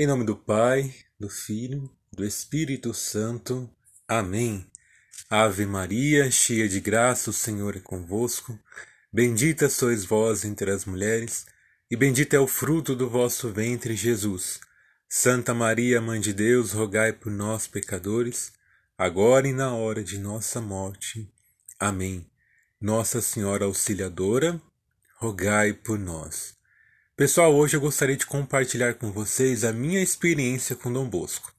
Em nome do Pai, do Filho, do Espírito Santo. Amém. Ave Maria, cheia de graça, o Senhor é convosco. Bendita sois vós entre as mulheres, e bendito é o fruto do vosso ventre, Jesus. Santa Maria, Mãe de Deus, rogai por nós, pecadores, agora e na hora de nossa morte. Amém. Nossa Senhora Auxiliadora, rogai por nós. Pessoal, hoje eu gostaria de compartilhar com vocês a minha experiência com Dom Bosco.